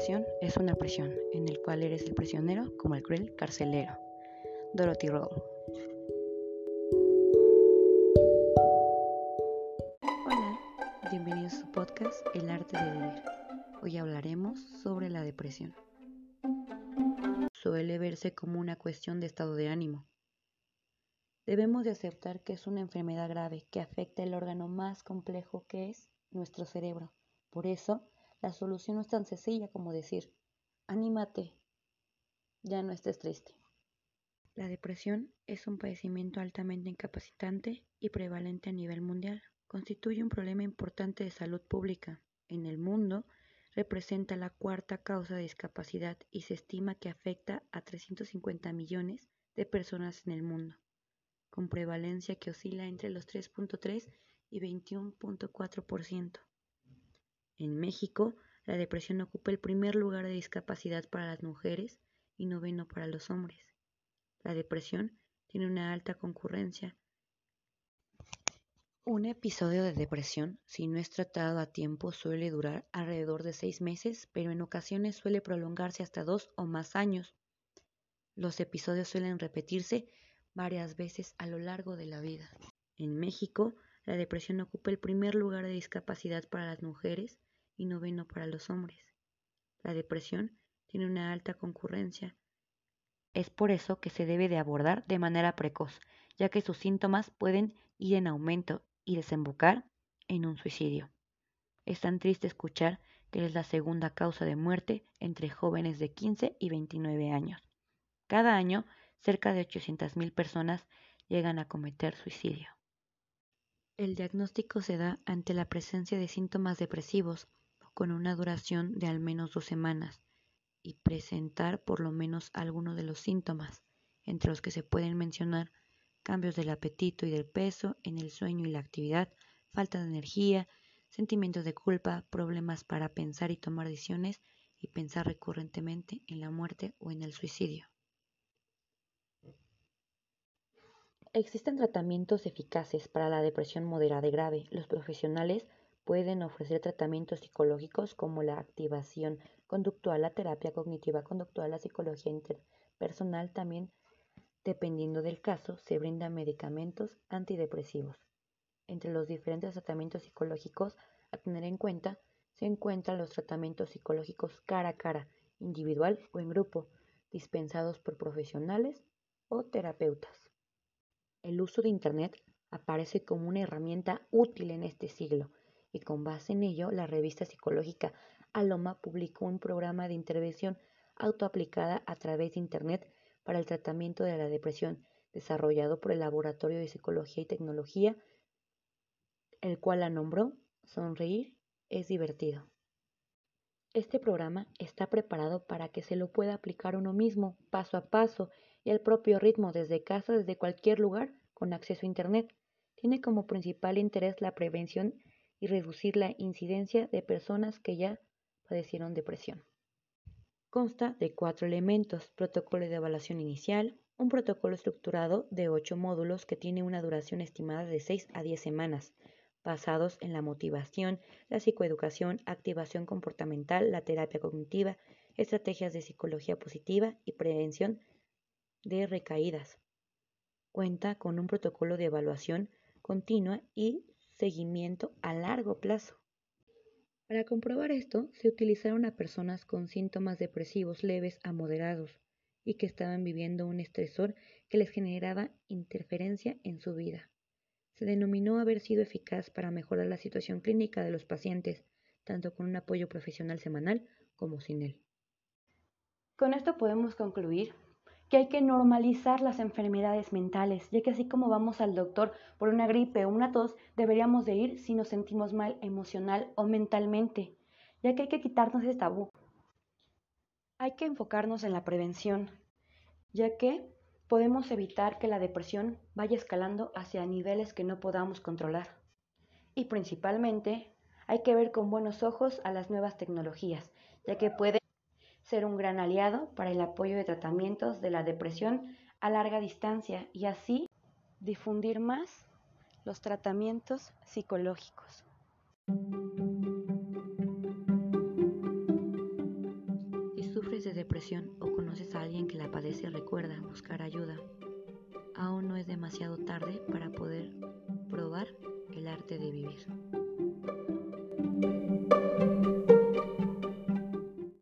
depresión es una prisión en el cual eres el prisionero como el cruel carcelero. Dorothy Roll. Hola, bienvenidos a su podcast El arte de vivir. Hoy hablaremos sobre la depresión. Suele verse como una cuestión de estado de ánimo. Debemos de aceptar que es una enfermedad grave que afecta el órgano más complejo que es nuestro cerebro. Por eso, la solución no es tan sencilla como decir, anímate, ya no estés triste. La depresión es un padecimiento altamente incapacitante y prevalente a nivel mundial. Constituye un problema importante de salud pública. En el mundo, representa la cuarta causa de discapacidad y se estima que afecta a 350 millones de personas en el mundo, con prevalencia que oscila entre los 3.3 y 21.4%. En México, la depresión ocupa el primer lugar de discapacidad para las mujeres y noveno para los hombres. La depresión tiene una alta concurrencia. Un episodio de depresión, si no es tratado a tiempo, suele durar alrededor de seis meses, pero en ocasiones suele prolongarse hasta dos o más años. Los episodios suelen repetirse varias veces a lo largo de la vida. En México, la depresión ocupa el primer lugar de discapacidad para las mujeres y noveno para los hombres. La depresión tiene una alta concurrencia. Es por eso que se debe de abordar de manera precoz, ya que sus síntomas pueden ir en aumento y desembocar en un suicidio. Es tan triste escuchar que es la segunda causa de muerte entre jóvenes de 15 y 29 años. Cada año, cerca de 800.000 personas llegan a cometer suicidio. El diagnóstico se da ante la presencia de síntomas depresivos con una duración de al menos dos semanas y presentar por lo menos alguno de los síntomas, entre los que se pueden mencionar cambios del apetito y del peso, en el sueño y la actividad, falta de energía, sentimientos de culpa, problemas para pensar y tomar decisiones y pensar recurrentemente en la muerte o en el suicidio. Existen tratamientos eficaces para la depresión moderada y grave. Los profesionales pueden ofrecer tratamientos psicológicos como la activación conductual, la terapia cognitiva conductual, la psicología interpersonal. También, dependiendo del caso, se brindan medicamentos antidepresivos. Entre los diferentes tratamientos psicológicos a tener en cuenta se encuentran los tratamientos psicológicos cara a cara, individual o en grupo, dispensados por profesionales o terapeutas. El uso de Internet aparece como una herramienta útil en este siglo y con base en ello la revista psicológica Aloma publicó un programa de intervención autoaplicada a través de Internet para el tratamiento de la depresión desarrollado por el Laboratorio de Psicología y Tecnología, el cual la nombró Sonreír es divertido. Este programa está preparado para que se lo pueda aplicar uno mismo, paso a paso, y al propio ritmo desde casa, desde cualquier lugar con acceso a Internet. Tiene como principal interés la prevención y reducir la incidencia de personas que ya padecieron depresión. Consta de cuatro elementos, protocolo de evaluación inicial, un protocolo estructurado de ocho módulos que tiene una duración estimada de 6 a 10 semanas, basados en la motivación, la psicoeducación, activación comportamental, la terapia cognitiva, estrategias de psicología positiva y prevención de recaídas. Cuenta con un protocolo de evaluación continua y seguimiento a largo plazo. Para comprobar esto, se utilizaron a personas con síntomas depresivos leves a moderados y que estaban viviendo un estresor que les generaba interferencia en su vida. Se denominó haber sido eficaz para mejorar la situación clínica de los pacientes, tanto con un apoyo profesional semanal como sin él. Con esto podemos concluir que hay que normalizar las enfermedades mentales, ya que así como vamos al doctor por una gripe o una tos, deberíamos de ir si nos sentimos mal emocional o mentalmente, ya que hay que quitarnos ese tabú. Hay que enfocarnos en la prevención, ya que podemos evitar que la depresión vaya escalando hacia niveles que no podamos controlar. Y principalmente hay que ver con buenos ojos a las nuevas tecnologías, ya que pueden ser un gran aliado para el apoyo de tratamientos de la depresión a larga distancia y así difundir más los tratamientos psicológicos. depresión o conoces a alguien que la padece, recuerda buscar ayuda. Aún no es demasiado tarde para poder probar el arte de vivir.